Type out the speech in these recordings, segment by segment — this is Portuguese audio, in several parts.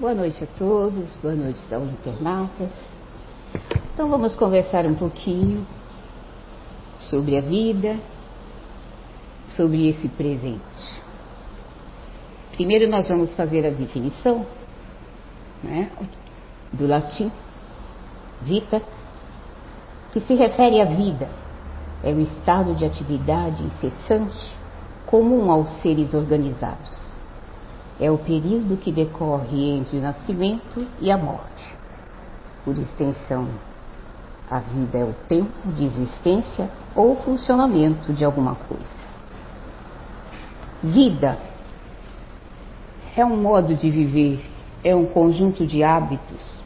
Boa noite a todos, boa noite aos internautas. Então vamos conversar um pouquinho sobre a vida, sobre esse presente. Primeiro nós vamos fazer a definição né, do latim, vita, que se refere à vida. É o estado de atividade incessante comum aos seres organizados. É o período que decorre entre o nascimento e a morte. Por extensão, a vida é o tempo de existência ou funcionamento de alguma coisa. Vida é um modo de viver, é um conjunto de hábitos,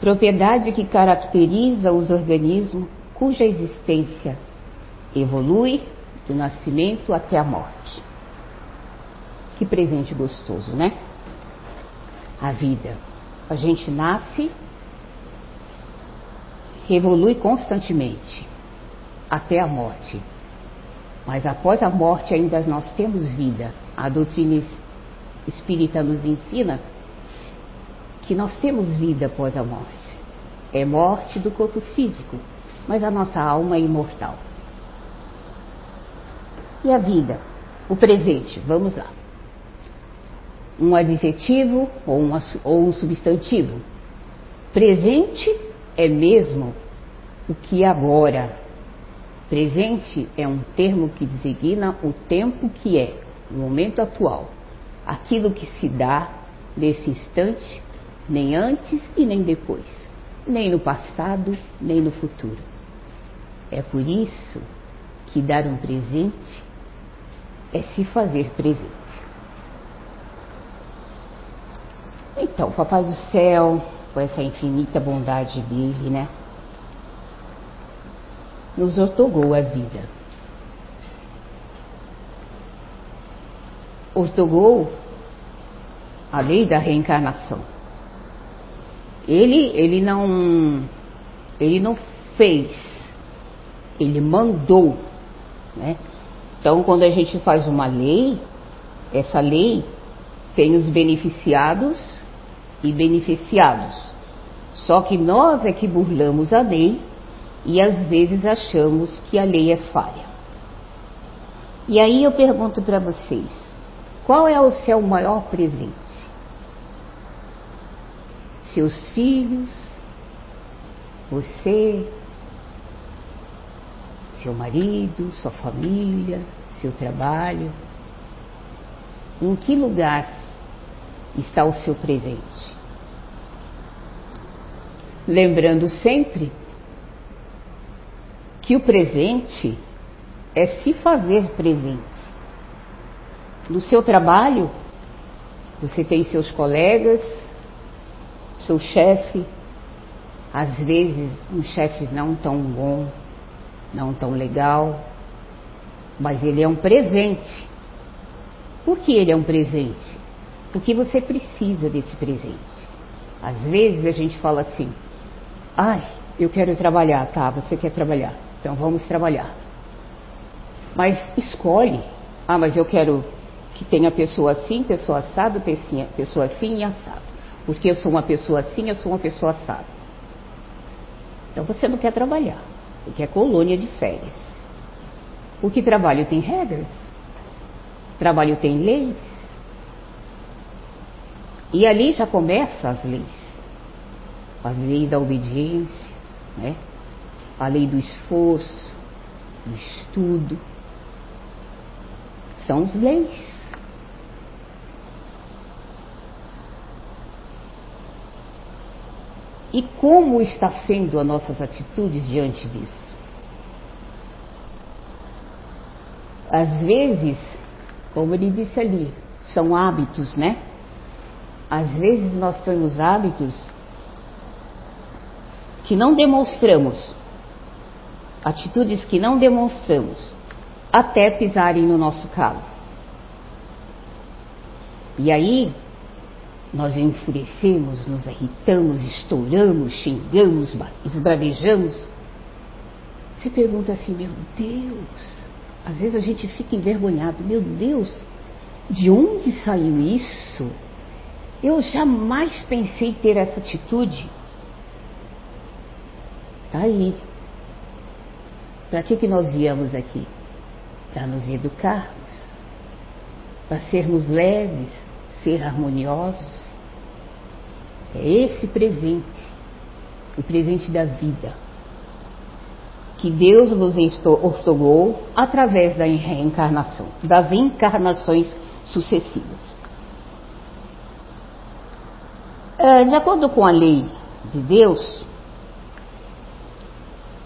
propriedade que caracteriza os organismos cuja existência evolui do nascimento até a morte. Que presente gostoso, né? A vida. A gente nasce, evolui constantemente até a morte. Mas após a morte ainda nós temos vida. A doutrina espírita nos ensina que nós temos vida após a morte. É morte do corpo físico, mas a nossa alma é imortal. E a vida? O presente, vamos lá. Um adjetivo ou, uma, ou um substantivo. Presente é mesmo o que agora. Presente é um termo que designa o tempo que é, o momento atual, aquilo que se dá nesse instante, nem antes e nem depois, nem no passado, nem no futuro. É por isso que dar um presente é se fazer presente. Então, o Papai do Céu, com essa infinita bondade dele, né? Nos ortogou a vida. Ortogou a lei da reencarnação. Ele, ele não, ele não fez, ele mandou, né? Então, quando a gente faz uma lei, essa lei tem os beneficiados e beneficiados. Só que nós é que burlamos a lei e às vezes achamos que a lei é falha. E aí eu pergunto para vocês: qual é o seu maior presente? Seus filhos? Você? seu marido, sua família, seu trabalho? Em que lugar está o seu presente? Lembrando sempre que o presente é se fazer presente. No seu trabalho, você tem seus colegas, seu chefe, às vezes um chefe não tão bom, não tão legal, mas ele é um presente. Por que ele é um presente? Porque você precisa desse presente. Às vezes a gente fala assim: ai, eu quero trabalhar, tá? Você quer trabalhar, então vamos trabalhar. Mas escolhe: ah, mas eu quero que tenha pessoa assim, pessoa assado, pessoa assim e assado. Porque eu sou uma pessoa assim, eu sou uma pessoa assada. Então você não quer trabalhar que é colônia de férias. Porque trabalho tem regras, trabalho tem leis. E ali já começam as leis. A lei da obediência, né? a lei do esforço, do estudo. São as leis. E como está sendo as nossas atitudes diante disso? Às vezes, como ele disse ali, são hábitos, né? Às vezes nós temos hábitos que não demonstramos, atitudes que não demonstramos, até pisarem no nosso calo. E aí nós enfurecemos, nos irritamos, estouramos, xingamos, esbravejamos. Você pergunta assim, meu Deus, às vezes a gente fica envergonhado, meu Deus, de onde saiu isso? Eu jamais pensei ter essa atitude. Tá aí. Para que, que nós viemos aqui? Para nos educarmos, para sermos leves, ser harmoniosos. É esse presente, o presente da vida, que Deus nos ortogou através da reencarnação, das encarnações sucessivas. É, de acordo com a lei de Deus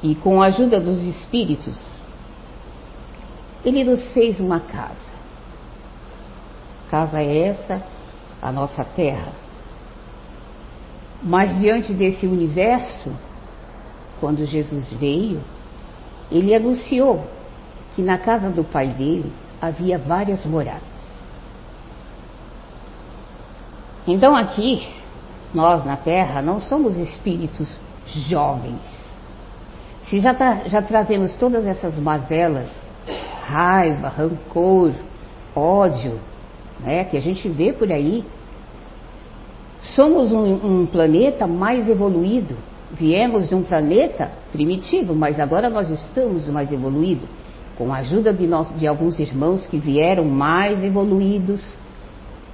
e com a ajuda dos espíritos, Ele nos fez uma casa. Casa é essa, a nossa terra. Mas diante desse universo, quando Jesus veio, ele anunciou que na casa do pai dele havia várias moradas. Então aqui, nós na Terra, não somos espíritos jovens. Se já, tá, já trazemos todas essas mazelas, raiva, rancor, ódio, né, que a gente vê por aí, somos um, um planeta mais evoluído Viemos de um planeta primitivo, mas agora nós estamos mais evoluídos, com a ajuda de, nós, de alguns irmãos que vieram mais evoluídos,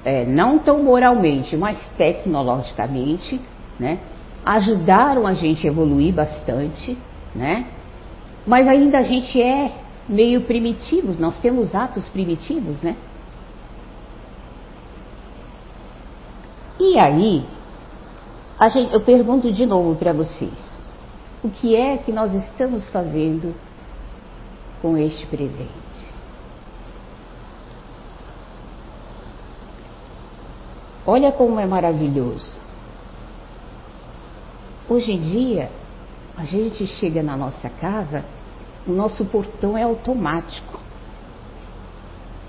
é, não tão moralmente, mas tecnologicamente, né? ajudaram a gente a evoluir bastante, né? mas ainda a gente é meio primitivos, nós temos atos primitivos, né? E aí, Gente, eu pergunto de novo para vocês: o que é que nós estamos fazendo com este presente? Olha como é maravilhoso. Hoje em dia, a gente chega na nossa casa, o nosso portão é automático.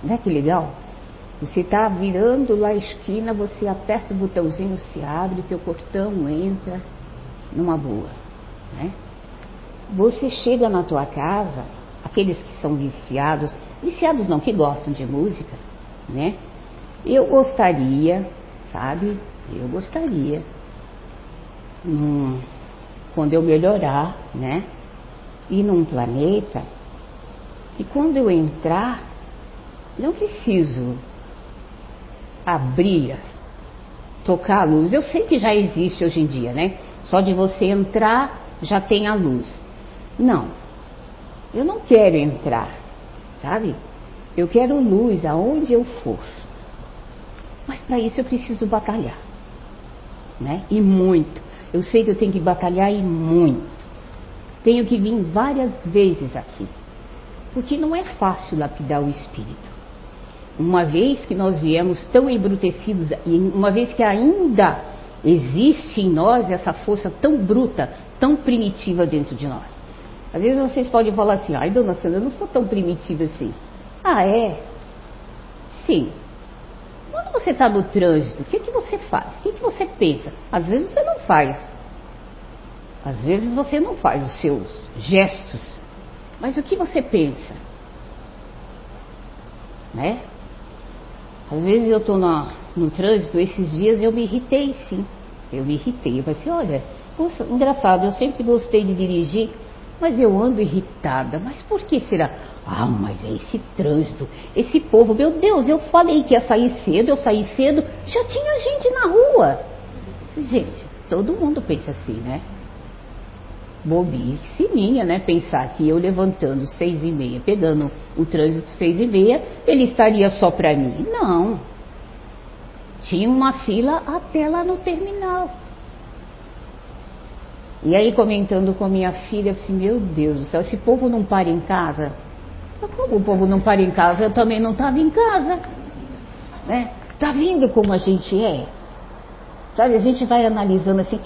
Não é que legal? Você está virando lá a esquina, você aperta o botãozinho, se abre, teu portão entra numa boa. Né? Você chega na tua casa, aqueles que são viciados, viciados não, que gostam de música, né? Eu gostaria, sabe? Eu gostaria, quando eu melhorar, né? Ir num planeta que quando eu entrar, não preciso abrir, tocar a luz. Eu sei que já existe hoje em dia, né? Só de você entrar já tem a luz. Não, eu não quero entrar, sabe? Eu quero luz aonde eu for. Mas para isso eu preciso batalhar, né? E muito. Eu sei que eu tenho que batalhar e muito. Tenho que vir várias vezes aqui. Porque não é fácil lapidar o espírito uma vez que nós viemos tão embrutecidos, e uma vez que ainda existe em nós essa força tão bruta, tão primitiva dentro de nós. Às vezes vocês podem falar assim, ai dona Sandra, eu não sou tão primitiva assim. Ah, é? Sim. Você está no trânsito, o que, que você faz? O que, que você pensa? Às vezes você não faz. Às vezes você não faz os seus gestos. Mas o que você pensa? Né? Às vezes eu estou no trânsito, esses dias eu me irritei, sim. Eu me irritei. Eu falei assim, olha, engraçado, eu sempre gostei de dirigir, mas eu ando irritada. Mas por que será? Ah, mas é esse trânsito, esse povo, meu Deus, eu falei que ia sair cedo, eu saí cedo, já tinha gente na rua. Gente, todo mundo pensa assim, né? bobice minha, né? Pensar que eu levantando seis e meia, pegando o trânsito seis e meia, ele estaria só para mim. Não. Tinha uma fila até lá no terminal. E aí comentando com minha filha assim, meu Deus do céu, esse povo não para em casa. Como o povo não para em casa? Eu também não estava em casa. Né? Tá vendo como a gente é? Sabe, a gente vai analisando assim,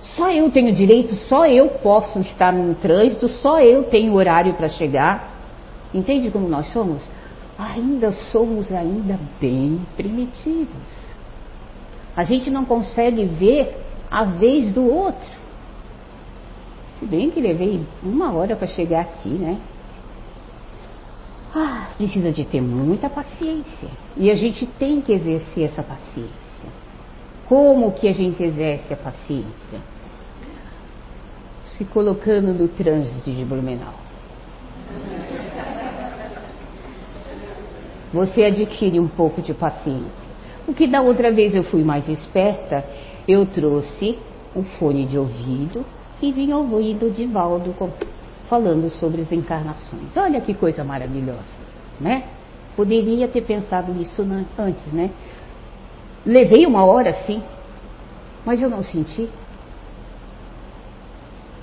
só eu tenho direito, só eu posso estar no trânsito, só eu tenho horário para chegar. Entende como nós somos? Ainda somos ainda bem primitivos. A gente não consegue ver a vez do outro. Se bem que levei uma hora para chegar aqui, né? Ah, precisa de ter muita paciência. E a gente tem que exercer essa paciência. Como que a gente exerce a paciência? Se colocando no trânsito de Blumenau. Você adquire um pouco de paciência. O que da outra vez eu fui mais esperta, eu trouxe um fone de ouvido e vim ouvindo o Divaldo falando sobre as encarnações. Olha que coisa maravilhosa, né? Poderia ter pensado nisso antes, né? Levei uma hora sim, mas eu não senti.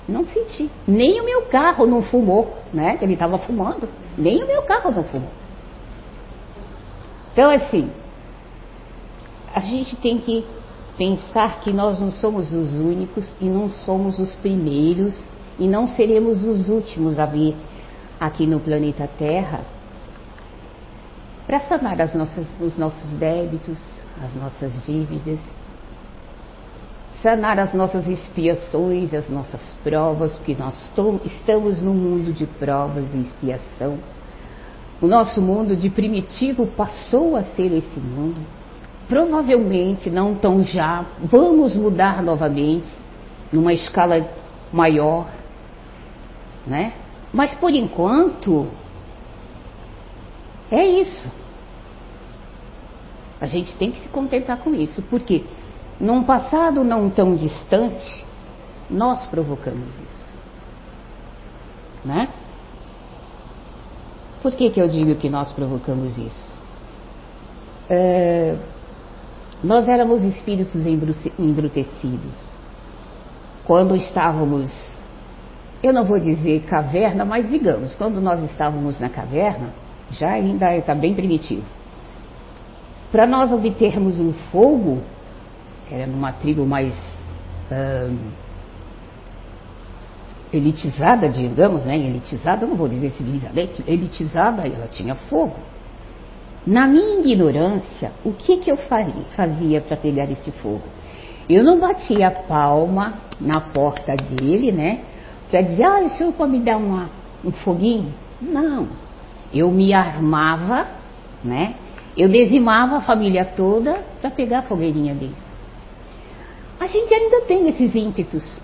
Não senti. Nem o meu carro não fumou, né? Ele estava fumando. Nem o meu carro não fumou. Então, assim, a gente tem que pensar que nós não somos os únicos e não somos os primeiros e não seremos os últimos a vir aqui no planeta Terra para sanar as nossas, os nossos débitos, as nossas dívidas, sanar as nossas expiações, as nossas provas, porque nós estamos num mundo de provas e expiação. O nosso mundo de primitivo passou a ser esse mundo. Provavelmente não tão já, vamos mudar novamente, numa escala maior, né? Mas por enquanto, é isso. A gente tem que se contentar com isso, porque num passado não tão distante, nós provocamos isso. Né? Por que, que eu digo que nós provocamos isso? É, nós éramos espíritos embrutecidos. Quando estávamos eu não vou dizer caverna, mas digamos, quando nós estávamos na caverna, já ainda está bem primitivo. Para nós obtermos um fogo, era numa tribo mais hum, elitizada, digamos, né? Elitizada, não vou dizer civilizada, elitizada, ela tinha fogo. Na minha ignorância, o que, que eu fazia para pegar esse fogo? Eu não batia palma na porta dele, né? Para dizer, ah, o senhor pode me dar uma, um foguinho? Não. Eu me armava, né? Eu dizimava a família toda para pegar a fogueirinha dele. A gente ainda tem esses ímpetos.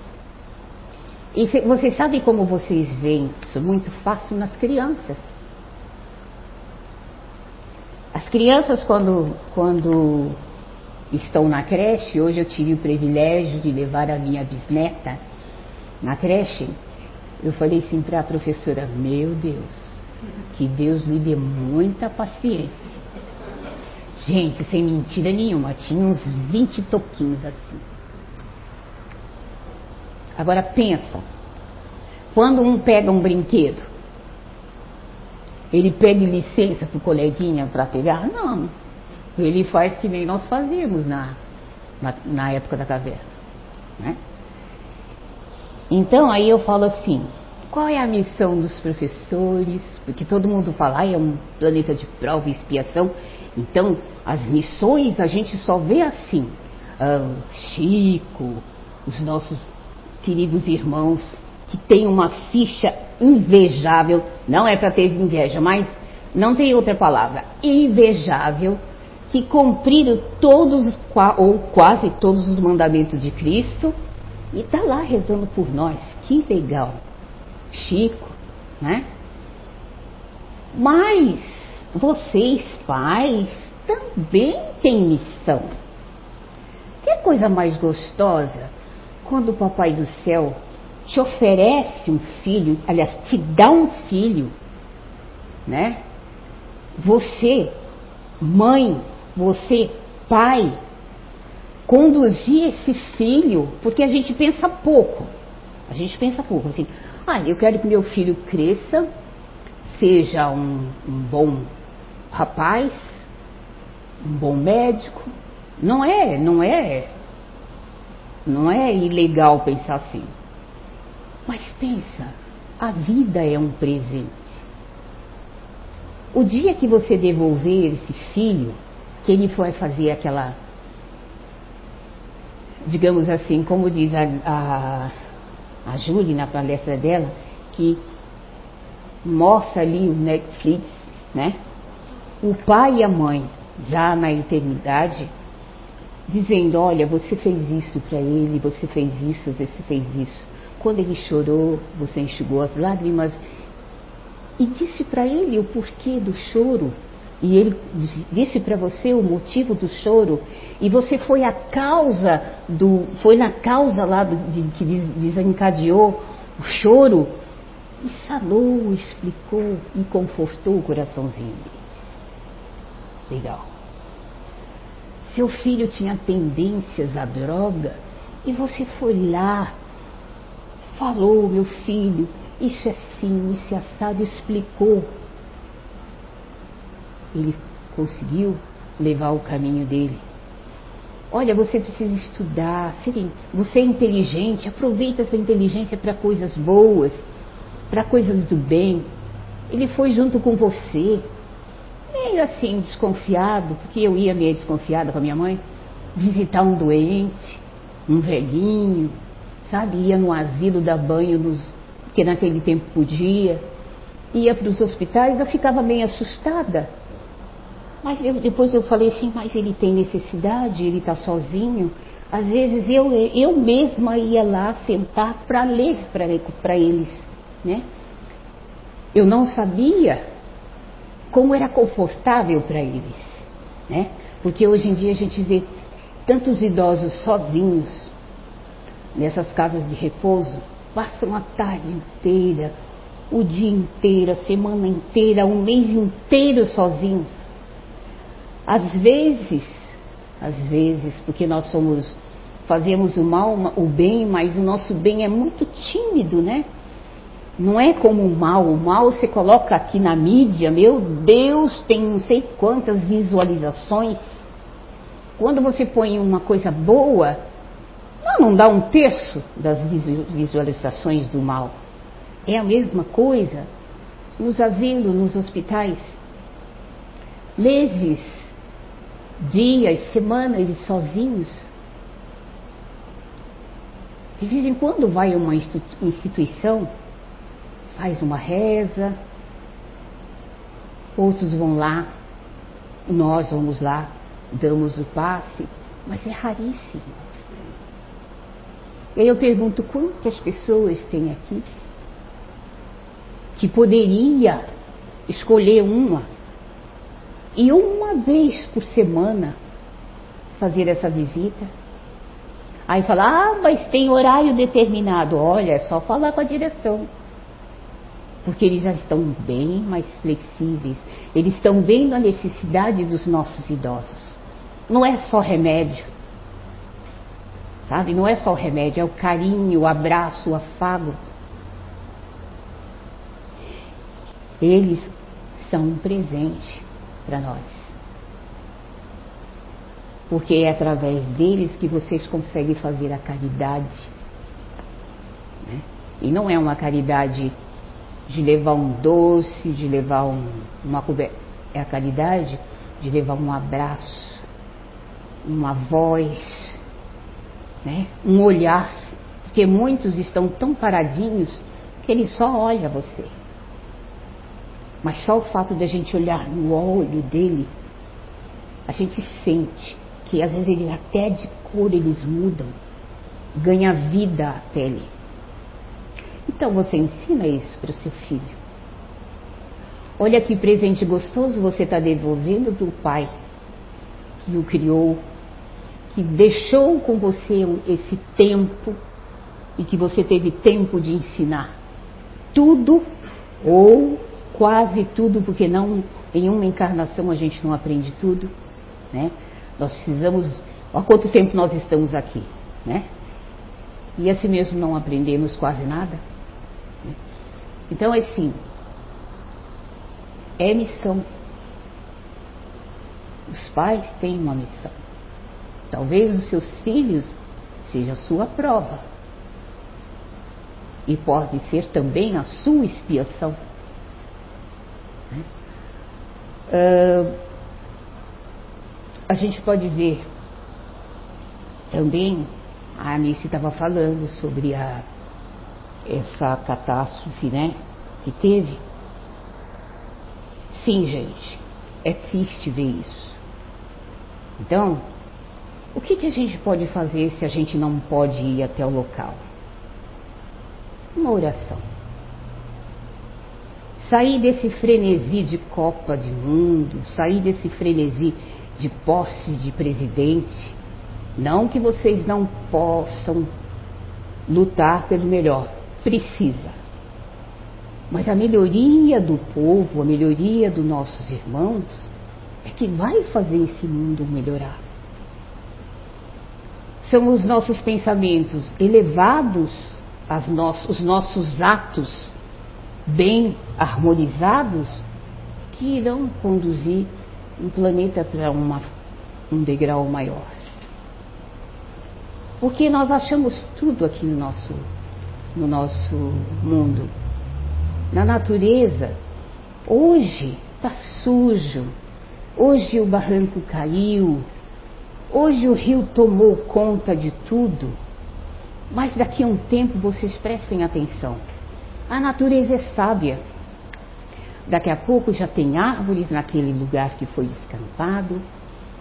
E vocês sabem como vocês veem isso muito fácil nas crianças. As crianças, quando, quando estão na creche, hoje eu tive o privilégio de levar a minha bisneta na creche, eu falei assim para a professora: Meu Deus, que Deus lhe dê muita paciência. Gente, sem mentira nenhuma, tinha uns 20 toquinhos assim. Agora pensa, quando um pega um brinquedo, ele pede licença para o coleguinha para pegar? Não. Ele faz que nem nós fazíamos na, na, na época da caverna. Né? Então aí eu falo assim, qual é a missão dos professores? Porque todo mundo fala, ah, é um planeta de prova e expiação. Então, as missões a gente só vê assim. Ah, Chico, os nossos queridos irmãos que têm uma ficha invejável, não é para ter inveja, mas não tem outra palavra, invejável, que cumpriram todos ou quase todos os mandamentos de Cristo e está lá rezando por nós. Que legal. Chico, né? Mas vocês, pais, também têm missão. Que coisa mais gostosa quando o Papai do Céu te oferece um filho, aliás, te dá um filho, né? Você, mãe, você, pai, conduzir esse filho, porque a gente pensa pouco. A gente pensa pouco, assim, ah, eu quero que meu filho cresça, seja um, um bom rapaz, um bom médico. Não é, não é, não é ilegal pensar assim. Mas pensa, a vida é um presente. O dia que você devolver esse filho, que ele vai fazer aquela digamos assim, como diz a, a, a Julie na palestra dela, que mostra ali o Netflix, né? O pai e a mãe, já na eternidade, dizendo: Olha, você fez isso para ele, você fez isso, você fez isso. Quando ele chorou, você enxugou as lágrimas e disse para ele o porquê do choro. E ele disse para você o motivo do choro. E você foi a causa do. Foi na causa lá do, de, que desencadeou o choro. E sanou, explicou e confortou o coraçãozinho. Legal. Seu filho tinha tendências à droga e você foi lá, falou, meu filho, isso é assim, isso é assado, explicou. Ele conseguiu levar o caminho dele. Olha, você precisa estudar, você é inteligente, aproveita essa inteligência para coisas boas, para coisas do bem. Ele foi junto com você, meio assim, desconfiado, porque eu ia meio desconfiada com a minha mãe, visitar um doente, um velhinho, sabe? Ia no asilo dar banho, nos, porque naquele tempo podia. Ia para os hospitais, eu ficava meio assustada. Mas eu, depois eu falei assim, mas ele tem necessidade, ele está sozinho. Às vezes eu, eu mesma ia lá sentar para ler para eles, né? Eu não sabia como era confortável para eles, né? Porque hoje em dia a gente vê tantos idosos sozinhos nessas casas de repouso, passam a tarde inteira, o dia inteiro, a semana inteira, um mês inteiro sozinhos. Às vezes, às vezes, porque nós somos, fazemos o mal, o bem, mas o nosso bem é muito tímido, né? Não é como o mal. O mal você coloca aqui na mídia, meu Deus, tem não sei quantas visualizações. Quando você põe uma coisa boa, não, não dá um terço das visualizações do mal. É a mesma coisa nos asilos, nos hospitais. Meses, dias, semanas sozinhos. De vez em quando vai uma instituição faz uma reza, outros vão lá, nós vamos lá, damos o passe, mas é raríssimo. E eu pergunto quantas pessoas tem aqui que poderia escolher uma e uma vez por semana fazer essa visita. Aí fala, ah, mas tem horário determinado. Olha, é só falar com a direção porque eles já estão bem mais flexíveis, eles estão vendo a necessidade dos nossos idosos. Não é só remédio, sabe? Não é só o remédio, é o carinho, o abraço, o afago. Eles são um presente para nós. Porque é através deles que vocês conseguem fazer a caridade. Né? E não é uma caridade de levar um doce, de levar um, uma coberta. É a caridade de levar um abraço, uma voz, né? um olhar. Porque muitos estão tão paradinhos que ele só olha você. Mas só o fato de a gente olhar no olho dele, a gente sente que às vezes eles até de cor eles mudam, ganha vida a pele. Então você ensina isso para o seu filho. Olha que presente gostoso você está devolvendo do pai que o criou, que deixou com você esse tempo e que você teve tempo de ensinar tudo ou quase tudo, porque não em uma encarnação a gente não aprende tudo, né? Nós precisamos, há quanto tempo nós estamos aqui, né? E assim mesmo não aprendemos quase nada. Então, assim, é missão. Os pais têm uma missão. Talvez os seus filhos seja a sua prova. E pode ser também a sua expiação. Uh, a gente pode ver também, a Anice estava falando sobre a essa catástrofe, né, que teve. Sim, gente, é triste ver isso. Então, O que, que a gente pode fazer se a gente não pode ir até o local? Uma oração. Sair desse frenesi de Copa de Mundo, sair desse frenesi de posse de presidente. Não que vocês não possam lutar pelo melhor, precisa. Mas a melhoria do povo, a melhoria dos nossos irmãos, é que vai fazer esse mundo melhorar. São os nossos pensamentos elevados, no os nossos atos bem harmonizados, que irão conduzir um planeta para um degrau maior. Porque nós achamos tudo aqui no nosso, no nosso mundo. Na natureza, hoje está sujo, hoje o barranco caiu, hoje o rio tomou conta de tudo. Mas daqui a um tempo vocês prestem atenção. A natureza é sábia. Daqui a pouco já tem árvores naquele lugar que foi descampado.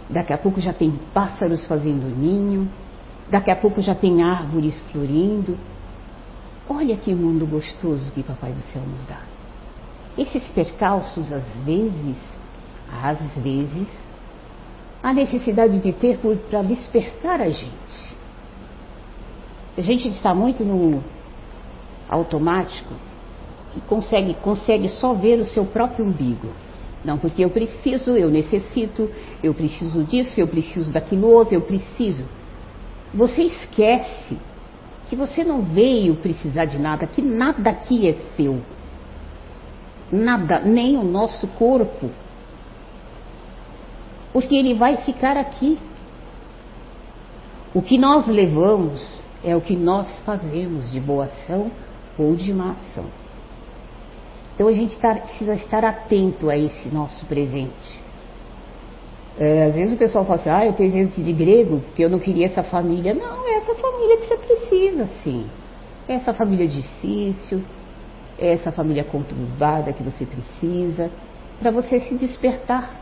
Daqui a pouco já tem pássaros fazendo ninho. Daqui a pouco já tem árvores florindo. Olha que mundo gostoso que Papai do Céu nos dá. Esses percalços, às vezes, às vezes, há necessidade de ter para despertar a gente. A gente está muito no automático e consegue, consegue só ver o seu próprio umbigo. Não, porque eu preciso, eu necessito, eu preciso disso, eu preciso daquilo outro, eu preciso. Você esquece que você não veio precisar de nada, que nada aqui é seu. Nada, nem o nosso corpo. Porque ele vai ficar aqui. O que nós levamos é o que nós fazemos de boa ação ou de má ação. Então a gente tá, precisa estar atento a esse nosso presente. É, às vezes o pessoal fala assim, ah, eu presente de grego porque eu não queria essa família. Não, é essa família que você precisa, sim. É essa família difícil, é essa família conturbada que você precisa, para você se despertar.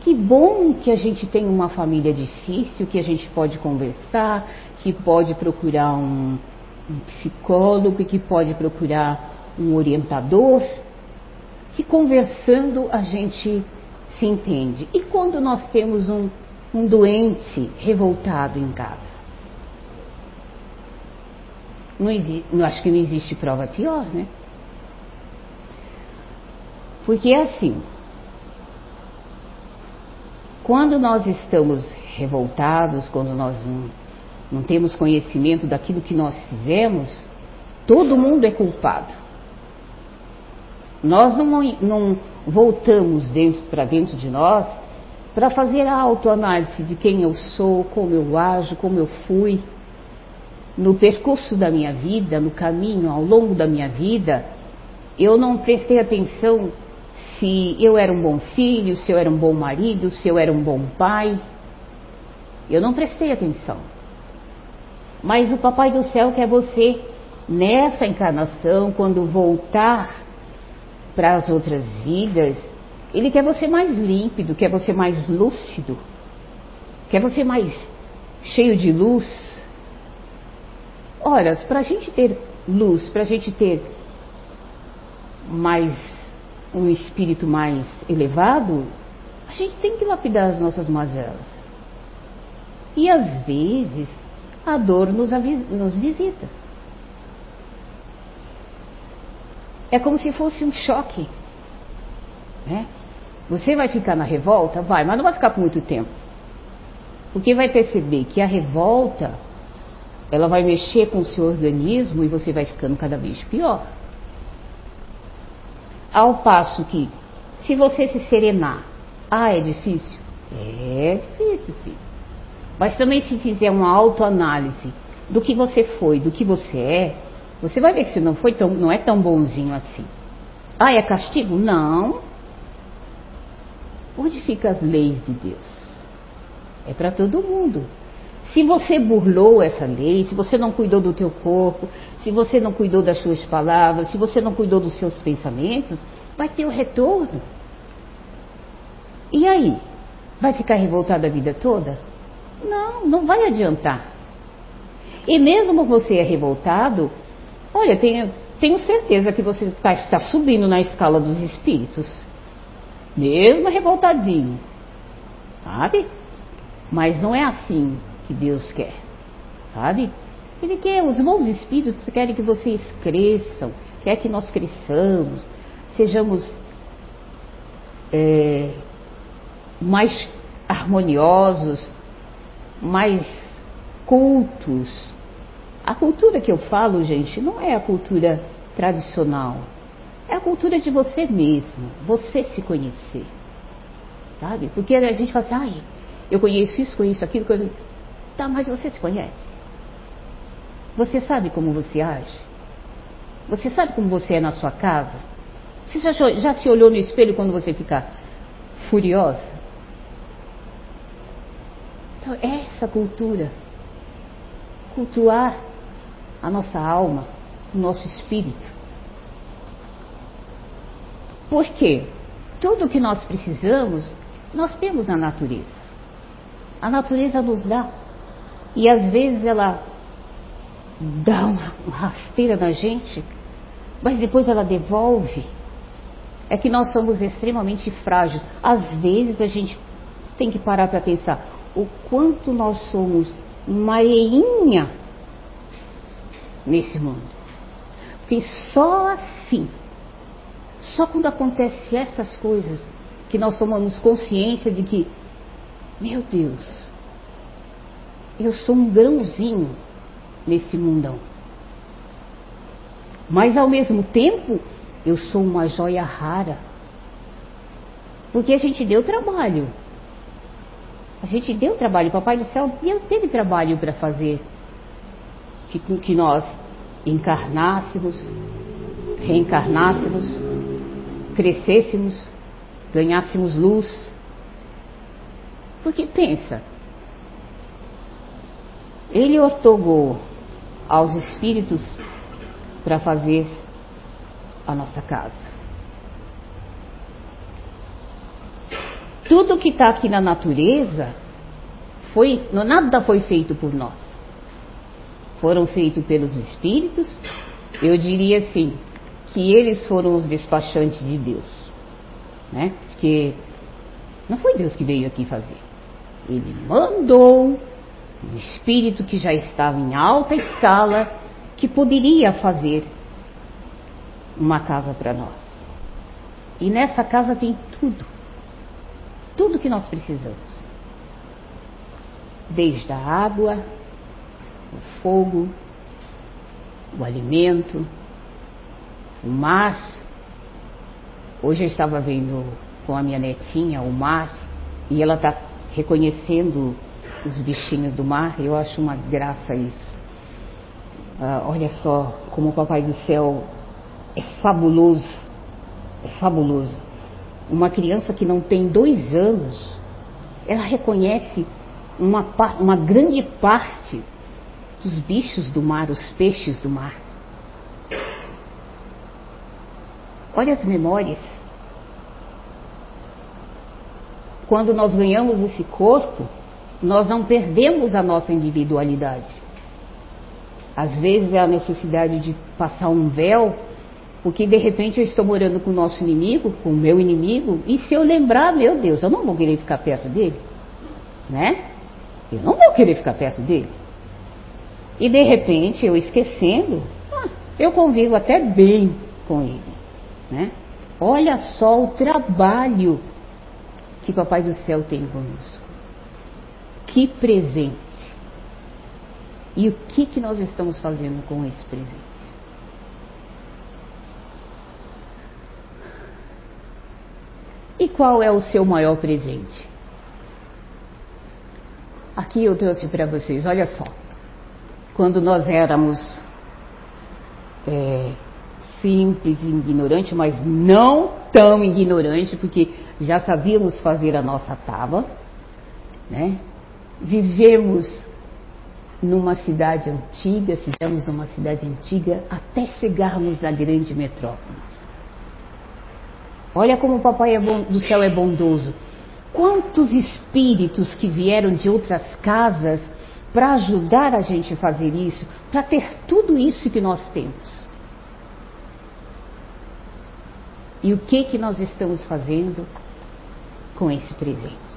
Que bom que a gente tem uma família difícil, que a gente pode conversar, que pode procurar um, um psicólogo, que pode procurar um orientador, que conversando a gente se entende. E quando nós temos um, um doente revoltado em casa? Não eu acho que não existe prova pior, né? Porque é assim, quando nós estamos revoltados, quando nós não, não temos conhecimento daquilo que nós fizemos, todo mundo é culpado. Nós não, não voltamos para dentro de nós para fazer a autoanálise de quem eu sou, como eu ajo, como eu fui. No percurso da minha vida, no caminho, ao longo da minha vida, eu não prestei atenção se eu era um bom filho, se eu era um bom marido, se eu era um bom pai. Eu não prestei atenção. Mas o Papai do Céu quer você, nessa encarnação, quando voltar para as outras vidas, ele quer você mais límpido, quer você mais lúcido, quer você mais cheio de luz. Ora, para a gente ter luz, para a gente ter mais um espírito mais elevado, a gente tem que lapidar as nossas mazelas. E às vezes a dor nos, nos visita. é como se fosse um choque. Né? Você vai ficar na revolta? Vai, mas não vai ficar por muito tempo. Porque vai perceber que a revolta, ela vai mexer com o seu organismo e você vai ficando cada vez pior. Ao passo que, se você se serenar, ah, é difícil? É difícil, sim. Mas também se fizer uma autoanálise do que você foi, do que você é, você vai ver que se não foi tão, não é tão bonzinho assim. Ah, é castigo? Não. Onde ficam as leis de Deus? É para todo mundo. Se você burlou essa lei, se você não cuidou do teu corpo, se você não cuidou das suas palavras, se você não cuidou dos seus pensamentos, vai ter o retorno. E aí? Vai ficar revoltado a vida toda? Não, não vai adiantar. E mesmo você é revoltado, olha, tenho, tenho certeza que você tá, está subindo na escala dos espíritos. Mesmo revoltadinho. Sabe? Mas não é assim que Deus quer. Sabe? Ele quer, os bons espíritos querem que vocês cresçam, quer que nós cresçamos, sejamos é, mais harmoniosos, mais cultos. A cultura que eu falo, gente, não é a cultura tradicional. É a cultura de você mesmo, você se conhecer. Sabe? Porque a gente fala assim, ai, eu conheço isso, conheço aquilo, conheço... Tá, mas você se conhece? Você sabe como você age? Você sabe como você é na sua casa? Você já, já se olhou no espelho quando você fica furiosa? Então, essa cultura. Cultuar a nossa alma, o nosso espírito. Por quê? Tudo que nós precisamos, nós temos na natureza. A natureza nos dá. E às vezes ela dá uma rasteira na gente, mas depois ela devolve. É que nós somos extremamente frágeis. Às vezes a gente tem que parar para pensar o quanto nós somos uma areinha nesse mundo. Porque só assim, só quando acontece essas coisas, que nós tomamos consciência de que, meu Deus, eu sou um grãozinho nesse mundão. Mas ao mesmo tempo, eu sou uma joia rara. Porque a gente deu trabalho. A gente deu trabalho. O Papai do Céu teve trabalho para fazer que, que nós encarnássemos, reencarnássemos, crescêssemos, ganhássemos luz. Porque pensa, ele otorgou aos espíritos para fazer a nossa casa. Tudo que está aqui na natureza foi, nada foi feito por nós. Foram feitos pelos espíritos. Eu diria assim que eles foram os despachantes de Deus, né? Porque não foi Deus que veio aqui fazer. Ele mandou um espírito que já estava em alta escala, que poderia fazer uma casa para nós. E nessa casa tem tudo. Tudo que nós precisamos. Desde a água, o fogo, o alimento, o mar. Hoje eu estava vendo com a minha netinha o mar e ela está reconhecendo os bichinhos do mar, eu acho uma graça isso. Ah, olha só como o Papai do Céu é fabuloso, é fabuloso. Uma criança que não tem dois anos, ela reconhece uma, uma grande parte dos bichos do mar, os peixes do mar. Olha as memórias. Quando nós ganhamos esse corpo, nós não perdemos a nossa individualidade. Às vezes é a necessidade de passar um véu, porque de repente eu estou morando com o nosso inimigo, com o meu inimigo, e se eu lembrar, meu Deus, eu não vou querer ficar perto dele, né? Eu não vou querer ficar perto dele. E de repente, eu esquecendo, ah, eu convivo até bem com ele, né? Olha só o trabalho que Papai do Céu tem conosco. Que presente! E o que, que nós estamos fazendo com esse presente? E qual é o seu maior presente? Aqui eu trouxe para vocês, olha só. Quando nós éramos é, simples e ignorantes, mas não tão ignorantes, porque já sabíamos fazer a nossa tábua, né? Vivemos numa cidade antiga, fizemos numa cidade antiga até chegarmos na grande metrópole. Olha como o Papai é bom, do céu é bondoso. Quantos espíritos que vieram de outras casas para ajudar a gente a fazer isso, para ter tudo isso que nós temos. E o que que nós estamos fazendo com esse presente?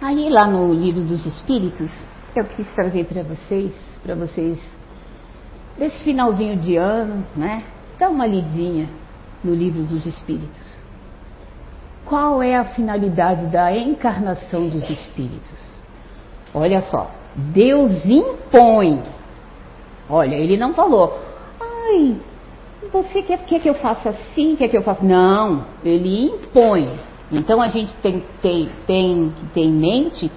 Aí lá no livro dos Espíritos, eu quis trazer para vocês, para vocês, desse finalzinho de ano, né? Dá uma lidinha no livro dos Espíritos. Qual é a finalidade da encarnação dos espíritos? Olha só, Deus impõe. Olha, ele não falou, ai, você quer, quer que eu faça assim, quer que eu faça. Não, ele impõe. Então a gente tem, tem, tem ter em mente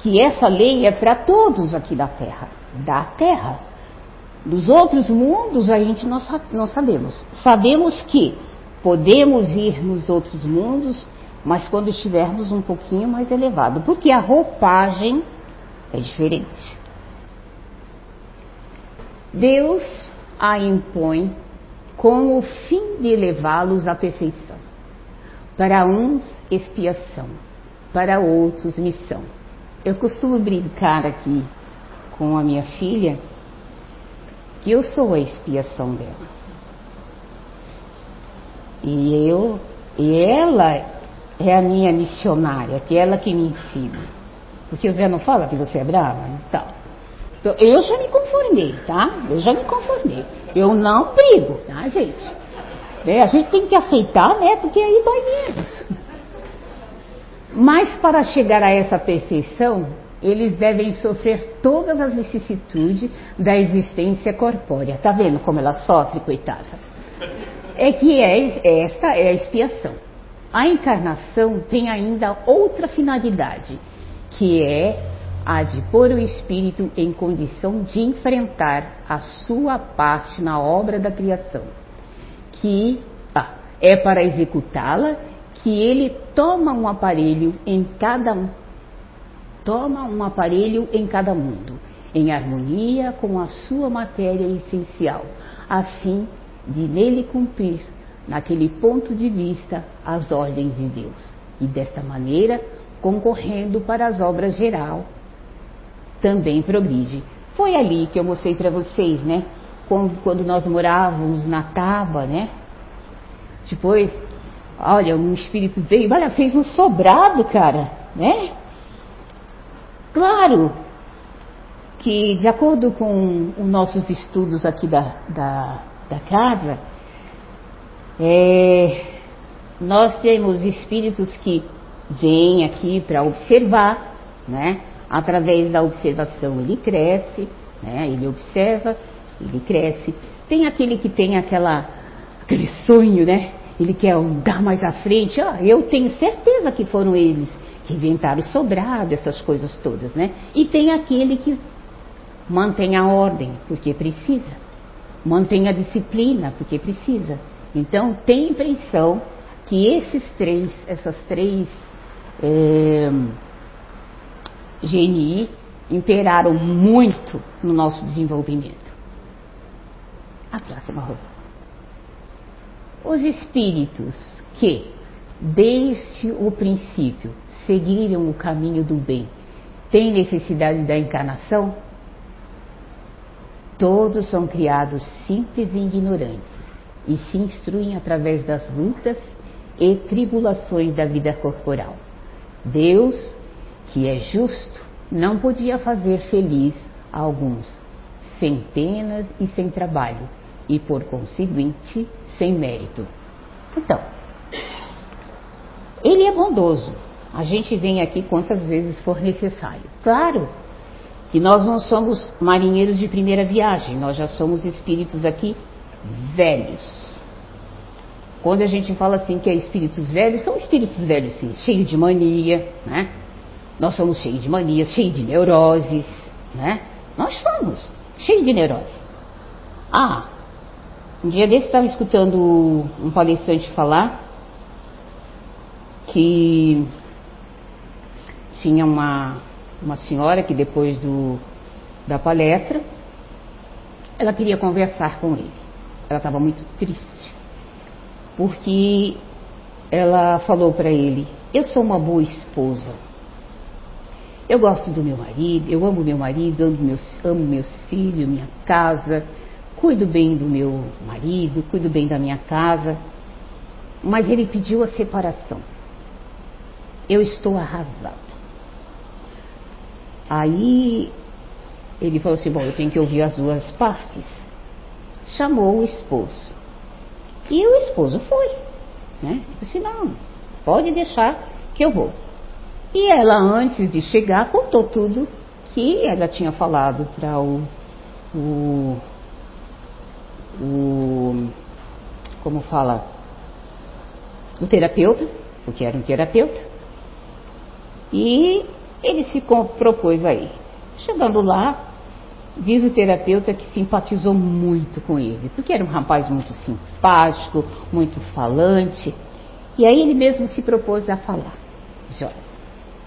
que essa lei é para todos aqui da Terra. Da Terra. Dos outros mundos a gente não, não sabemos. Sabemos que Podemos ir nos outros mundos, mas quando estivermos um pouquinho mais elevado, porque a roupagem é diferente. Deus a impõe com o fim de levá-los à perfeição. Para uns, expiação, para outros, missão. Eu costumo brincar aqui com a minha filha eu sou a expiação dela. E eu, e ela é a minha missionária, que é ela que me ensina. Porque o Zé não fala que você é brava? Então, então eu já me conformei, tá? Eu já me conformei. Eu não brigo, tá, gente? É, a gente tem que aceitar, né? Porque aí dói menos. Mas para chegar a essa perfeição, eles devem sofrer todas as vicissitudes da existência corpórea. Tá vendo como ela sofre, coitada? é que é, esta é a expiação. A encarnação tem ainda outra finalidade, que é a de pôr o espírito em condição de enfrentar a sua parte na obra da criação, que ah, é para executá-la que ele toma um aparelho em cada toma um aparelho em cada mundo, em harmonia com a sua matéria essencial, a fim de nele cumprir, naquele ponto de vista, as ordens de Deus. E desta maneira, concorrendo para as obras geral, também progride. Foi ali que eu mostrei para vocês, né? Quando, quando nós morávamos na Taba, né? Depois, olha, um espírito veio, olha, fez um sobrado, cara, né? Claro que, de acordo com os nossos estudos aqui da, da da casa, é, nós temos espíritos que vêm aqui para observar, né? Através da observação ele cresce, né? Ele observa, ele cresce. Tem aquele que tem aquela, aquele sonho, né? Ele quer dar mais à frente. Ah, eu tenho certeza que foram eles inventaram o sobrado, essas coisas todas, né? E tem aquele que mantém a ordem, porque precisa mantenha a disciplina, porque precisa. Então, tem impressão que esses três, essas três é, GNI imperaram muito no nosso desenvolvimento. A próxima roupa. Os espíritos que, desde o princípio, seguiram o caminho do bem, têm necessidade da encarnação? Todos são criados simples e ignorantes e se instruem através das lutas e tribulações da vida corporal. Deus, que é justo, não podia fazer feliz alguns, sem penas e sem trabalho, e por conseguinte, sem mérito. Então, ele é bondoso. A gente vem aqui quantas vezes for necessário. Claro, que nós não somos marinheiros de primeira viagem, nós já somos espíritos aqui velhos. Quando a gente fala assim que é espíritos velhos, são espíritos velhos sim, cheios de mania, né? Nós somos cheios de manias, cheios de neuroses, né? Nós somos cheios de neuroses. Ah, um dia desse estava escutando um palestrante falar que tinha uma uma senhora que depois do, da palestra, ela queria conversar com ele. Ela estava muito triste. porque ela falou para ele: Eu sou uma boa esposa. Eu gosto do meu marido, eu amo meu marido, amo meus, amo meus filhos, minha casa, cuido bem do meu marido, cuido bem da minha casa. Mas ele pediu a separação. Eu estou arrasada. Aí ele falou assim: Bom, eu tenho que ouvir as duas partes. Chamou o esposo. E o esposo foi. Né? disse: Não, pode deixar que eu vou. E ela, antes de chegar, contou tudo que ela tinha falado para o, o, o. Como fala? O terapeuta, porque era um terapeuta. E ele se propôs aí. Chegando lá, diz o terapeuta que simpatizou muito com ele, porque era um rapaz muito simpático, muito falante. E aí ele mesmo se propôs a falar. Diz, olha,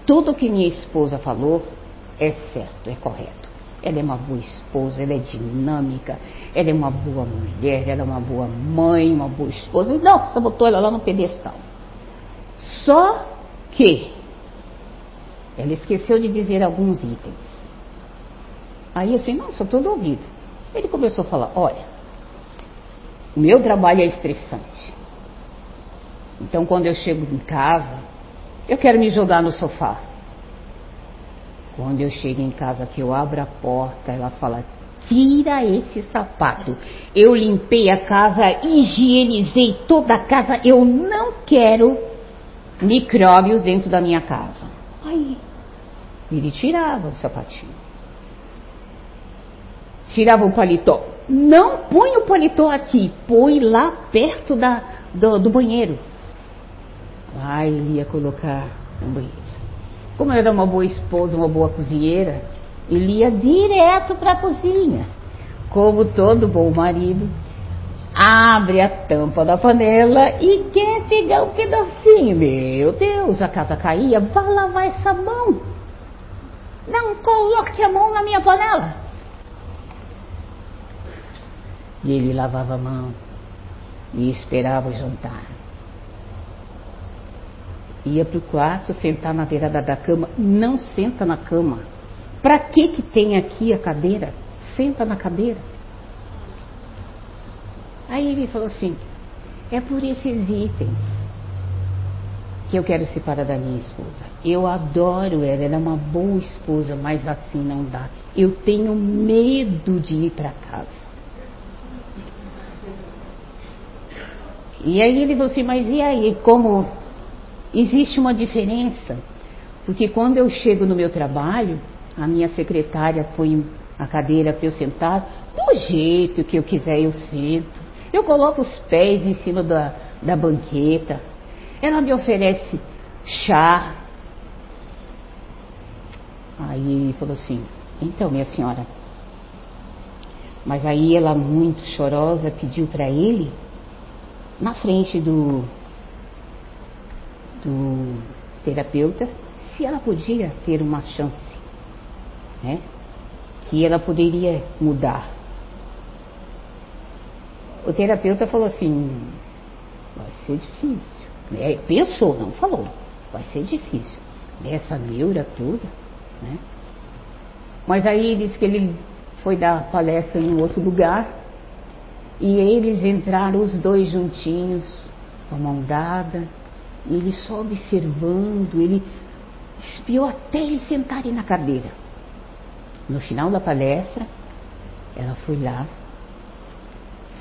tudo que minha esposa falou é certo, é correto. Ela é uma boa esposa, ela é dinâmica, ela é uma boa mulher, ela é uma boa mãe, uma boa esposa. Nossa, botou ela lá no pedestal. Só que ela esqueceu de dizer alguns itens. Aí assim, não, sou todo ouvido. Ele começou a falar, olha, o meu trabalho é estressante. Então quando eu chego em casa, eu quero me jogar no sofá. Quando eu chego em casa, que eu abro a porta, ela fala, tira esse sapato. Eu limpei a casa, higienizei toda a casa, eu não quero micróbios dentro da minha casa. Aí, ele tirava o sapatinho. Tirava o paletó. Não põe o paletó aqui, põe lá perto da, do, do banheiro. Aí ele ia colocar no banheiro. Como era uma boa esposa, uma boa cozinheira, ele ia direto para a cozinha. Como todo bom marido, abre a tampa da panela e quer pegar um pedacinho. Meu Deus, a casa caía, vá lavar essa mão. Não coloque a mão na minha panela. E ele lavava a mão e esperava o jantar. Ia para o quarto, sentar na beirada da cama. Não senta na cama. Para que que tem aqui a cadeira? Senta na cadeira. Aí ele falou assim: é por esses itens que eu quero separar da minha esposa. Eu adoro ela, ela é uma boa esposa, mas assim não dá. Eu tenho medo de ir para casa. E aí ele falou assim, mas e aí, como existe uma diferença? Porque quando eu chego no meu trabalho, a minha secretária põe a cadeira para eu sentar, do jeito que eu quiser eu sento. Eu coloco os pés em cima da, da banqueta. Ela me oferece chá. Aí ele falou assim, então minha senhora, mas aí ela muito chorosa pediu para ele, na frente do, do terapeuta, se ela podia ter uma chance, né? Que ela poderia mudar o terapeuta falou assim: vai ser difícil. É, pensou, não falou, vai ser difícil. Essa neura toda, né? Mas aí disse que ele foi dar palestra em outro lugar e eles entraram os dois juntinhos, com a mão dada, e ele só observando, ele espiou até eles sentarem na cadeira. No final da palestra, ela foi lá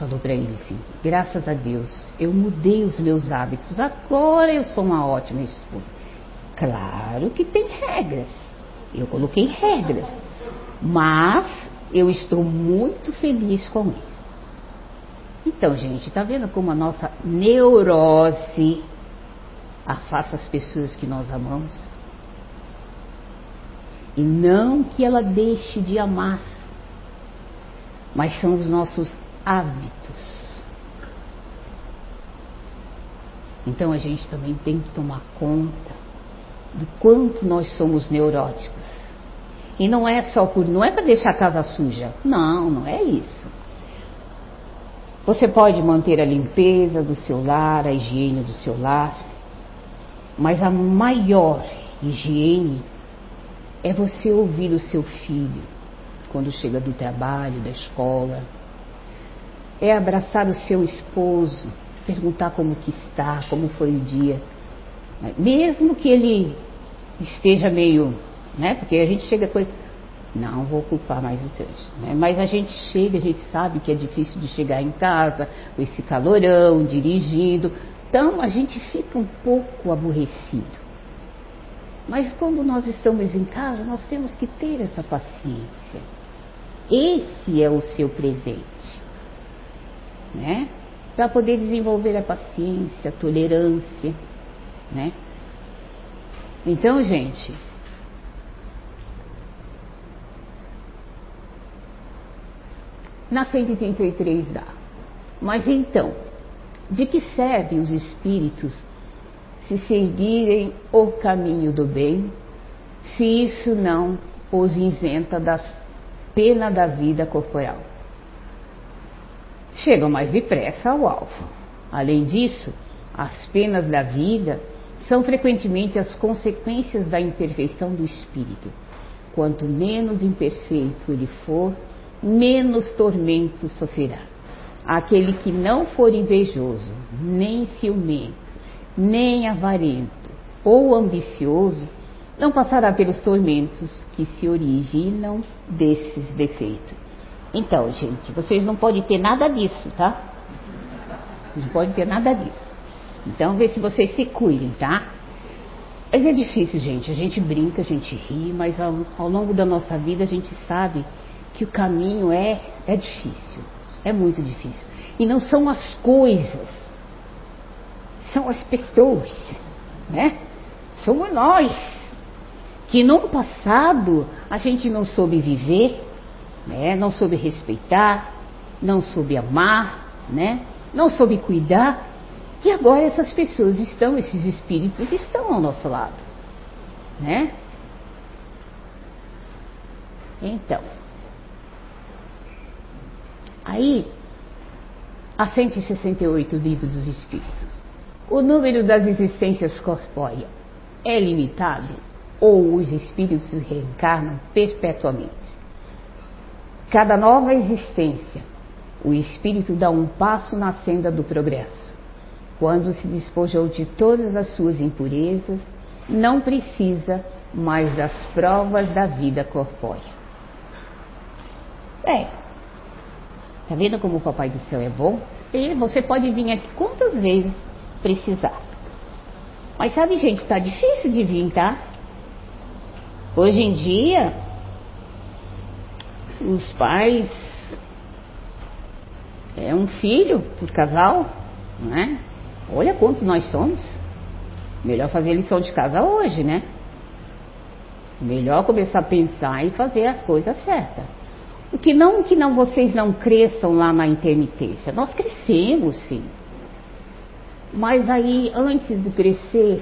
falou para ele assim: graças a Deus, eu mudei os meus hábitos, agora eu sou uma ótima esposa. Claro que tem regras, eu coloquei regras, mas eu estou muito feliz com ele. Então, gente, tá vendo como a nossa neurose afasta as pessoas que nós amamos? E não que ela deixe de amar, mas são os nossos hábitos. Então a gente também tem que tomar conta do quanto nós somos neuróticos. E não é só por, não é para deixar a casa suja. Não, não é isso. Você pode manter a limpeza do seu lar, a higiene do seu lar, mas a maior higiene é você ouvir o seu filho quando chega do trabalho, da escola. É abraçar o seu esposo, perguntar como que está, como foi o dia. Mesmo que ele esteja meio, né? Porque a gente chega com não vou culpar mais o trânsito, né? Mas a gente chega, a gente sabe que é difícil de chegar em casa, com esse calorão, dirigindo. Então a gente fica um pouco aborrecido. Mas quando nós estamos em casa, nós temos que ter essa paciência. Esse é o seu presente, né? Para poder desenvolver a paciência, a tolerância, né? Então, gente, na 133 dá. Mas então, de que serve os espíritos se seguirem o caminho do bem, se isso não os isenta das penas da vida corporal? Chegam mais depressa ao alvo. Além disso, as penas da vida são frequentemente as consequências da imperfeição do espírito. Quanto menos imperfeito ele for, menos tormento sofrerá. Aquele que não for invejoso, nem ciumento, nem avarento ou ambicioso, não passará pelos tormentos que se originam desses defeitos. Então, gente, vocês não podem ter nada disso, tá? Não podem ter nada disso. Então, vê se vocês se cuidem, tá? Mas é difícil, gente. A gente brinca, a gente ri, mas ao, ao longo da nossa vida a gente sabe que o caminho é, é difícil, é muito difícil. E não são as coisas, são as pessoas, né? Somos nós que no passado a gente não soube viver, né? Não soube respeitar, não soube amar, né? Não soube cuidar. E agora essas pessoas estão, esses espíritos estão ao nosso lado, né? Então, Aí, há 168 livros dos Espíritos. O número das existências corpóreas é limitado ou os espíritos reencarnam perpetuamente? Cada nova existência, o espírito dá um passo na senda do progresso. Quando se despojou de todas as suas impurezas, não precisa mais das provas da vida corpórea. É, Tá vendo como o Papai do Céu é bom? E você pode vir aqui quantas vezes precisar. Mas sabe, gente, tá difícil de vir, tá? Hoje em dia, os pais é um filho por casal, não é? Olha quantos nós somos. Melhor fazer lição de casa hoje, né? Melhor começar a pensar e fazer as coisas certas. O que não que não vocês não cresçam lá na intermitência. Nós crescemos, sim. Mas aí, antes de crescer,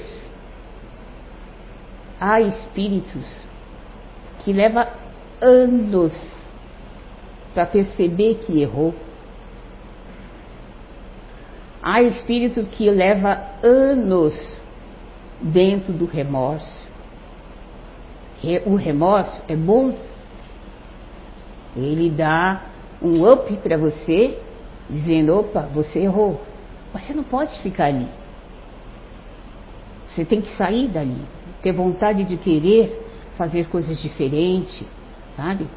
há espíritos que levam anos para perceber que errou. Há espíritos que levam anos dentro do remorso. O remorso é bom ele dá um up para você, dizendo: opa, você errou. Mas você não pode ficar ali. Você tem que sair dali, ter vontade de querer fazer coisas diferentes, sabe?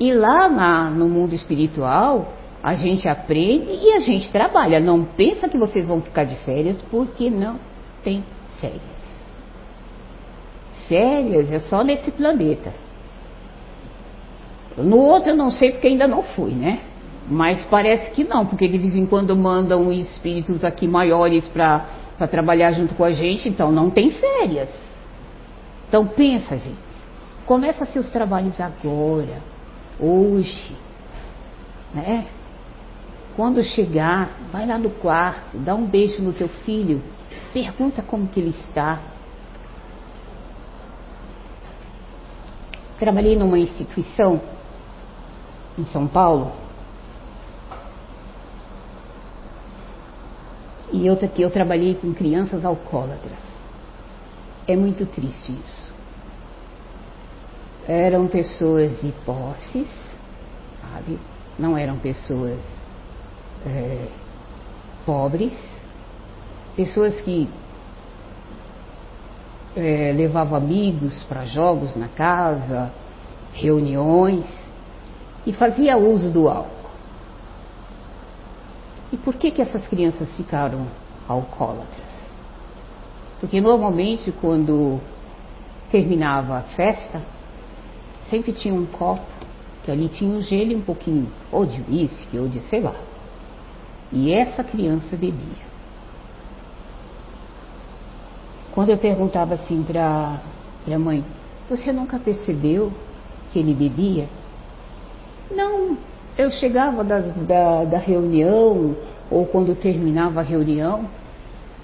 E lá na, no mundo espiritual, a gente aprende e a gente trabalha. Não pensa que vocês vão ficar de férias porque não tem férias. Férias é só nesse planeta. No outro eu não sei porque ainda não fui, né? Mas parece que não, porque de vez em quando mandam espíritos aqui maiores para trabalhar junto com a gente, então não tem férias. Então pensa, gente. Começa seus trabalhos agora, hoje, né? Quando chegar, vai lá no quarto, dá um beijo no teu filho, pergunta como que ele está. Trabalhei numa instituição em São Paulo. e que eu trabalhei com crianças alcoólatras. É muito triste isso. Eram pessoas de posses, sabe? Não eram pessoas é, pobres, pessoas que é, levavam amigos para jogos na casa, reuniões e fazia uso do álcool. E por que, que essas crianças ficaram alcoólatras? Porque normalmente quando terminava a festa, sempre tinha um copo, que ali tinha um gelo e um pouquinho, ou de uísque, ou de sei lá. E essa criança bebia. Quando eu perguntava assim para a mãe, você nunca percebeu que ele bebia? Não, eu chegava da, da, da reunião, ou quando terminava a reunião,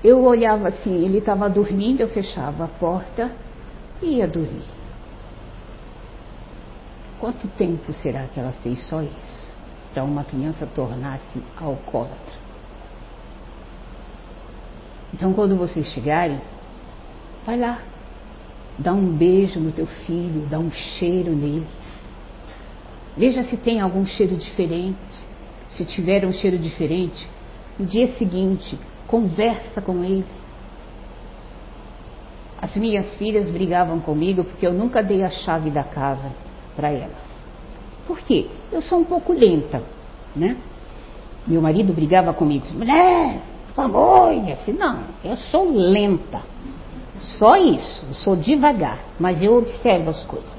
eu olhava assim, ele estava dormindo, eu fechava a porta e ia dormir. Quanto tempo será que ela fez só isso? Para uma criança tornar-se alcoólatra. Então, quando vocês chegarem, vai lá, dá um beijo no teu filho, dá um cheiro nele. Veja se tem algum cheiro diferente. Se tiver um cheiro diferente, no dia seguinte, conversa com ele. As minhas filhas brigavam comigo porque eu nunca dei a chave da casa para elas. Por quê? Eu sou um pouco lenta, né? Meu marido brigava comigo, mulher, e assim, não, eu sou lenta. Só isso, eu sou devagar, mas eu observo as coisas.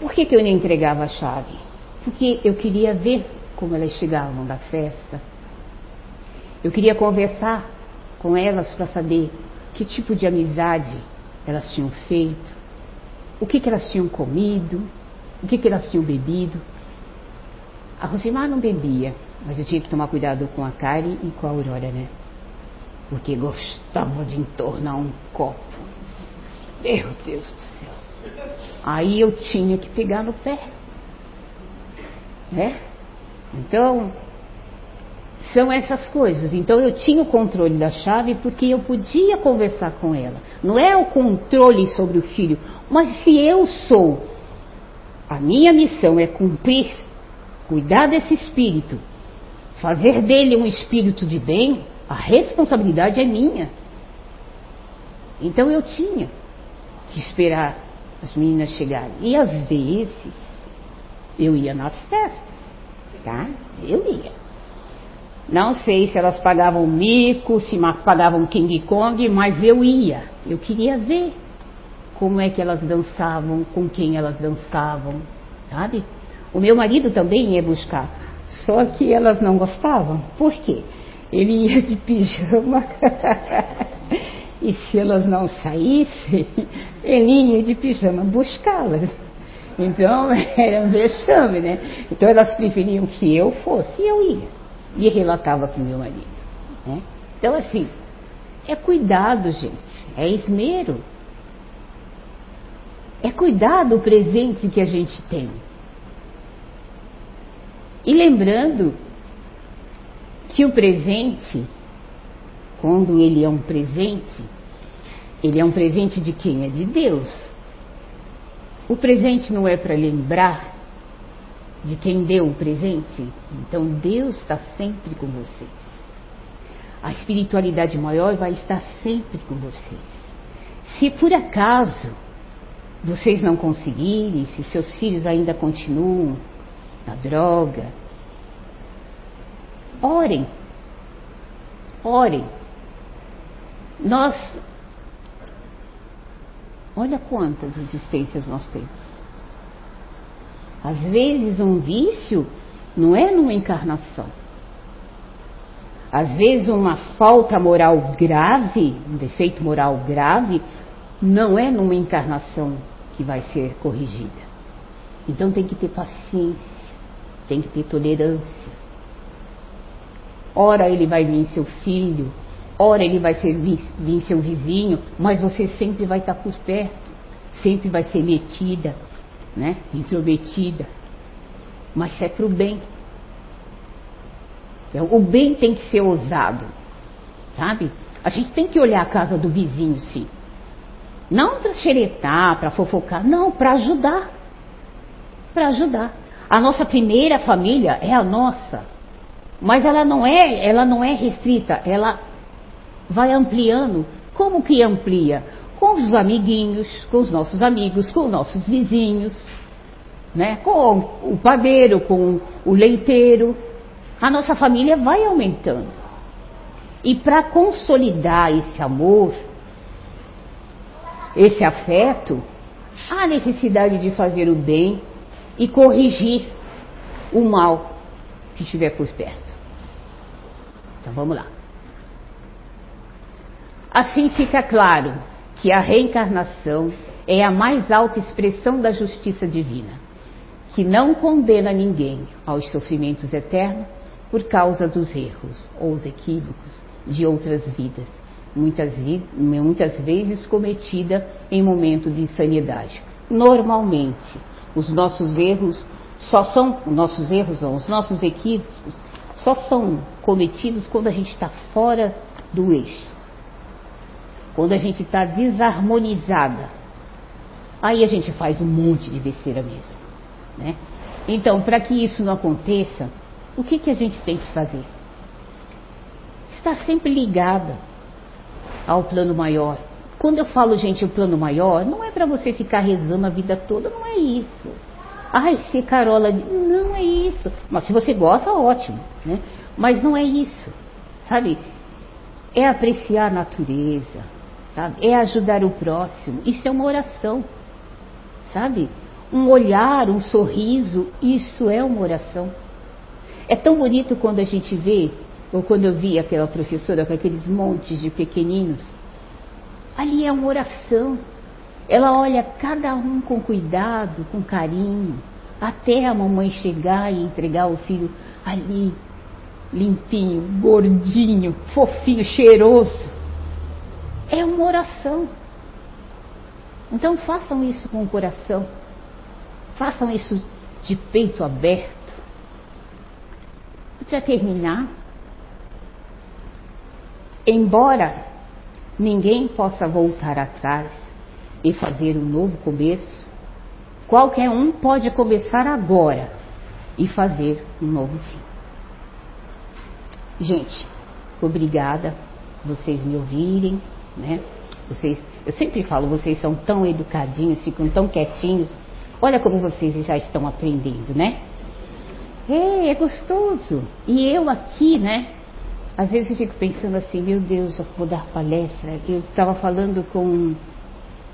Por que, que eu não entregava a chave? Porque eu queria ver como elas chegavam da festa. Eu queria conversar com elas para saber que tipo de amizade elas tinham feito, o que, que elas tinham comido, o que, que elas tinham bebido. A Rosimar não bebia, mas eu tinha que tomar cuidado com a Kari e com a Aurora, né? Porque gostava de entornar um copo. Meu Deus do céu. Aí eu tinha que pegar no pé. Né? Então, são essas coisas. Então eu tinha o controle da chave porque eu podia conversar com ela. Não é o controle sobre o filho, mas se eu sou, a minha missão é cumprir, cuidar desse espírito, fazer dele um espírito de bem, a responsabilidade é minha. Então eu tinha que esperar as meninas chegarem. E às vezes eu ia nas festas, tá? Eu ia. Não sei se elas pagavam mico, se pagavam King Kong, mas eu ia. Eu queria ver como é que elas dançavam, com quem elas dançavam, sabe? O meu marido também ia buscar, só que elas não gostavam. Por quê? Ele ia de pijama E se elas não saíssem, ele ia de pijama buscá-las. Então era um vexame, né? Então elas preferiam que eu fosse e eu ia. E relatava para o meu marido. Né? Então, assim, é cuidado, gente. É esmero. É cuidar do presente que a gente tem. E lembrando que o presente quando ele é um presente, ele é um presente de quem? É de Deus. O presente não é para lembrar de quem deu o presente? Então Deus está sempre com vocês. A espiritualidade maior vai estar sempre com vocês. Se por acaso vocês não conseguirem, se seus filhos ainda continuam na droga, orem. Orem nós. Olha quantas existências nós temos. Às vezes, um vício não é numa encarnação. Às vezes, uma falta moral grave, um defeito moral grave, não é numa encarnação que vai ser corrigida. Então, tem que ter paciência, tem que ter tolerância. Ora, ele vai vir seu filho, Ora ele vai ser, vir seu vizinho, mas você sempre vai estar por perto, sempre vai ser metida, né? intrometida. Mas é para o bem. O bem tem que ser ousado, sabe? A gente tem que olhar a casa do vizinho, sim. Não para xeretar, para fofocar, não, para ajudar. Para ajudar. A nossa primeira família é a nossa. Mas ela não é, ela não é restrita, ela vai ampliando. Como que amplia? Com os amiguinhos, com os nossos amigos, com os nossos vizinhos, né? com o padeiro, com o leiteiro. A nossa família vai aumentando. E para consolidar esse amor, esse afeto, há necessidade de fazer o bem e corrigir o mal que estiver por perto. Então vamos lá. Assim fica claro que a reencarnação é a mais alta expressão da justiça divina, que não condena ninguém aos sofrimentos eternos por causa dos erros ou os equívocos de outras vidas, muitas, muitas vezes cometida em momento de insanidade. Normalmente, os nossos erros só são, nossos erros não, os nossos equívocos só são cometidos quando a gente está fora do eixo. Quando a gente está desarmonizada. Aí a gente faz um monte de besteira mesmo. Né? Então, para que isso não aconteça, o que, que a gente tem que fazer? Estar sempre ligada ao plano maior. Quando eu falo, gente, o plano maior, não é para você ficar rezando a vida toda, não é isso. Ai, ser Carola, não é isso. Mas se você gosta, ótimo, né? Mas não é isso, sabe? É apreciar a natureza, sabe? É ajudar o próximo. Isso é uma oração, sabe? Um olhar, um sorriso, isso é uma oração. É tão bonito quando a gente vê, ou quando eu vi aquela professora com aqueles montes de pequeninos, Ali é uma oração. Ela olha cada um com cuidado, com carinho, até a mamãe chegar e entregar o filho ali, limpinho, gordinho, fofinho, cheiroso. É uma oração. Então façam isso com o coração. Façam isso de peito aberto. E para terminar, embora ninguém possa voltar atrás e fazer um novo começo, qualquer um pode começar agora e fazer um novo fim. Gente, obrigada vocês me ouvirem, né? Vocês, eu sempre falo, vocês são tão educadinhos, ficam tão quietinhos. Olha como vocês já estão aprendendo, né? É, é gostoso. E eu aqui, né? Às vezes eu fico pensando assim, meu Deus, eu vou dar palestra. Eu estava falando com,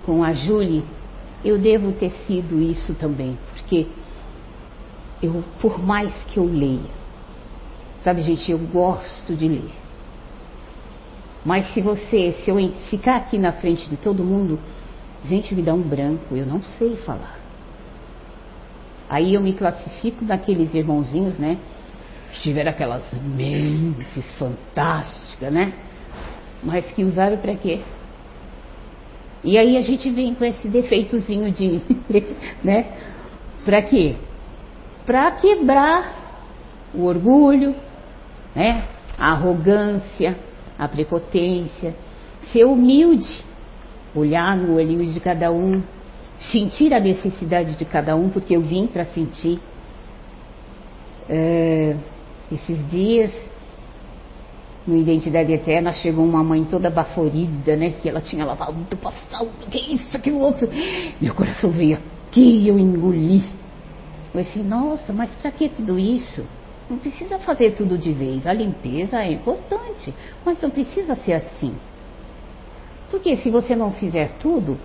com a Julie, eu devo ter sido isso também, porque eu, por mais que eu leia, sabe gente, eu gosto de ler. Mas se você, se eu ficar aqui na frente de todo mundo, gente, me dá um branco, eu não sei falar. Aí eu me classifico naqueles irmãozinhos, né? tiveram aquelas mentes fantásticas, né? Mas que usaram para quê? E aí a gente vem com esse defeitozinho de, né? Para quê? Para quebrar o orgulho, né? A arrogância, a prepotência, ser humilde, olhar no olhinho de cada um, sentir a necessidade de cada um, porque eu vim para sentir. É, esses dias, no Identidade Eterna, chegou uma mãe toda baforida, né? Que ela tinha lavado do passado, que isso, que o outro. Meu coração veio aqui eu engoli. Eu disse, nossa, mas para que tudo isso? Não precisa fazer tudo de vez. A limpeza é importante, mas não precisa ser assim. Porque se você não fizer tudo,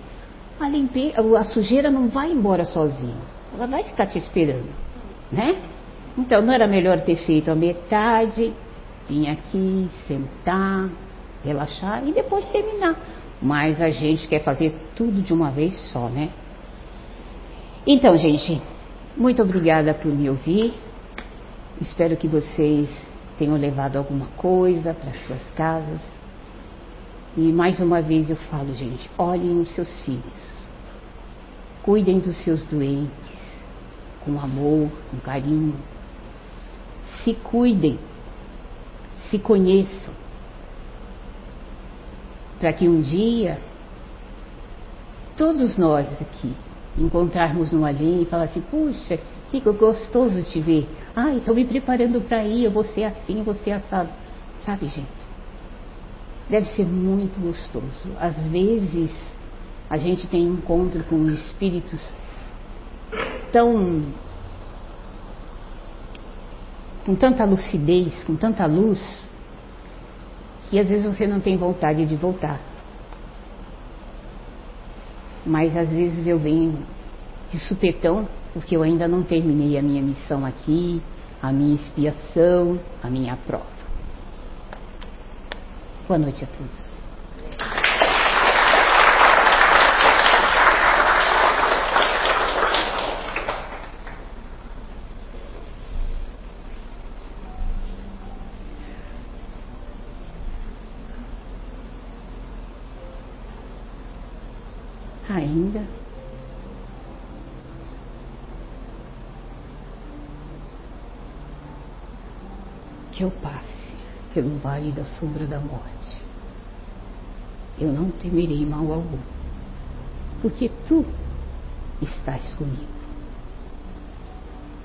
a, limpeza, a sujeira não vai embora sozinha. Ela vai ficar te esperando, né? Então não era melhor ter feito a metade, vir aqui, sentar, relaxar e depois terminar. Mas a gente quer fazer tudo de uma vez só, né? Então, gente, muito obrigada por me ouvir. Espero que vocês tenham levado alguma coisa para suas casas. E mais uma vez eu falo, gente, olhem nos seus filhos. Cuidem dos seus doentes com amor, com carinho, se cuidem, se conheçam, para que um dia todos nós aqui encontrarmos no além e falar assim, puxa, que gostoso te ver. Ai, estou me preparando para ir, eu vou ser assim, vou ser assado. Sabe, gente? Deve ser muito gostoso. Às vezes a gente tem encontro com espíritos tão com tanta lucidez, com tanta luz, que às vezes você não tem vontade de voltar. Mas às vezes eu venho de supetão, porque eu ainda não terminei a minha missão aqui, a minha expiação, a minha prova. Boa noite a todos. Ainda que eu passe pelo vale da sombra da morte. Eu não temerei mal algum, porque tu estás comigo.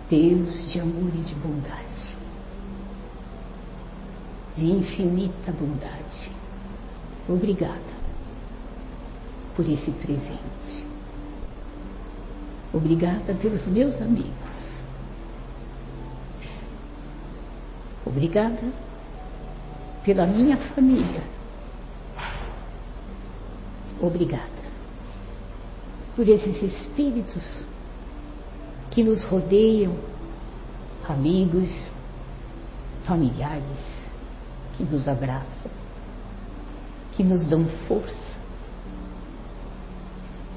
Deus de amor e de bondade, de infinita bondade, obrigada por esse presente. Obrigada pelos meus amigos. Obrigada pela minha família. Obrigada por esses espíritos que nos rodeiam, amigos, familiares, que nos abraçam, que nos dão força.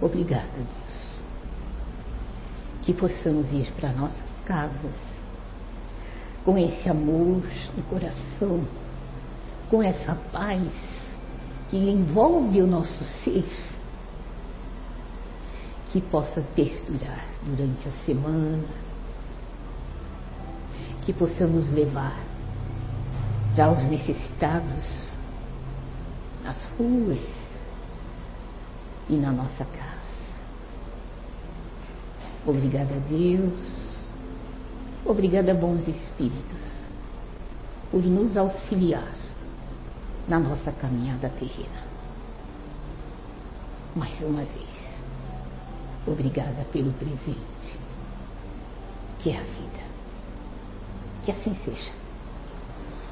Obrigada, Deus. Que possamos ir para nossas casas com esse amor no coração com essa paz que envolve o nosso ser, que possa perdurar durante a semana, que possamos levar para os necessitados nas ruas e na nossa casa. Obrigada a Deus, obrigada bons espíritos por nos auxiliar na nossa caminhada terrena. Mais uma vez, obrigada pelo presente, que é a vida. Que assim seja.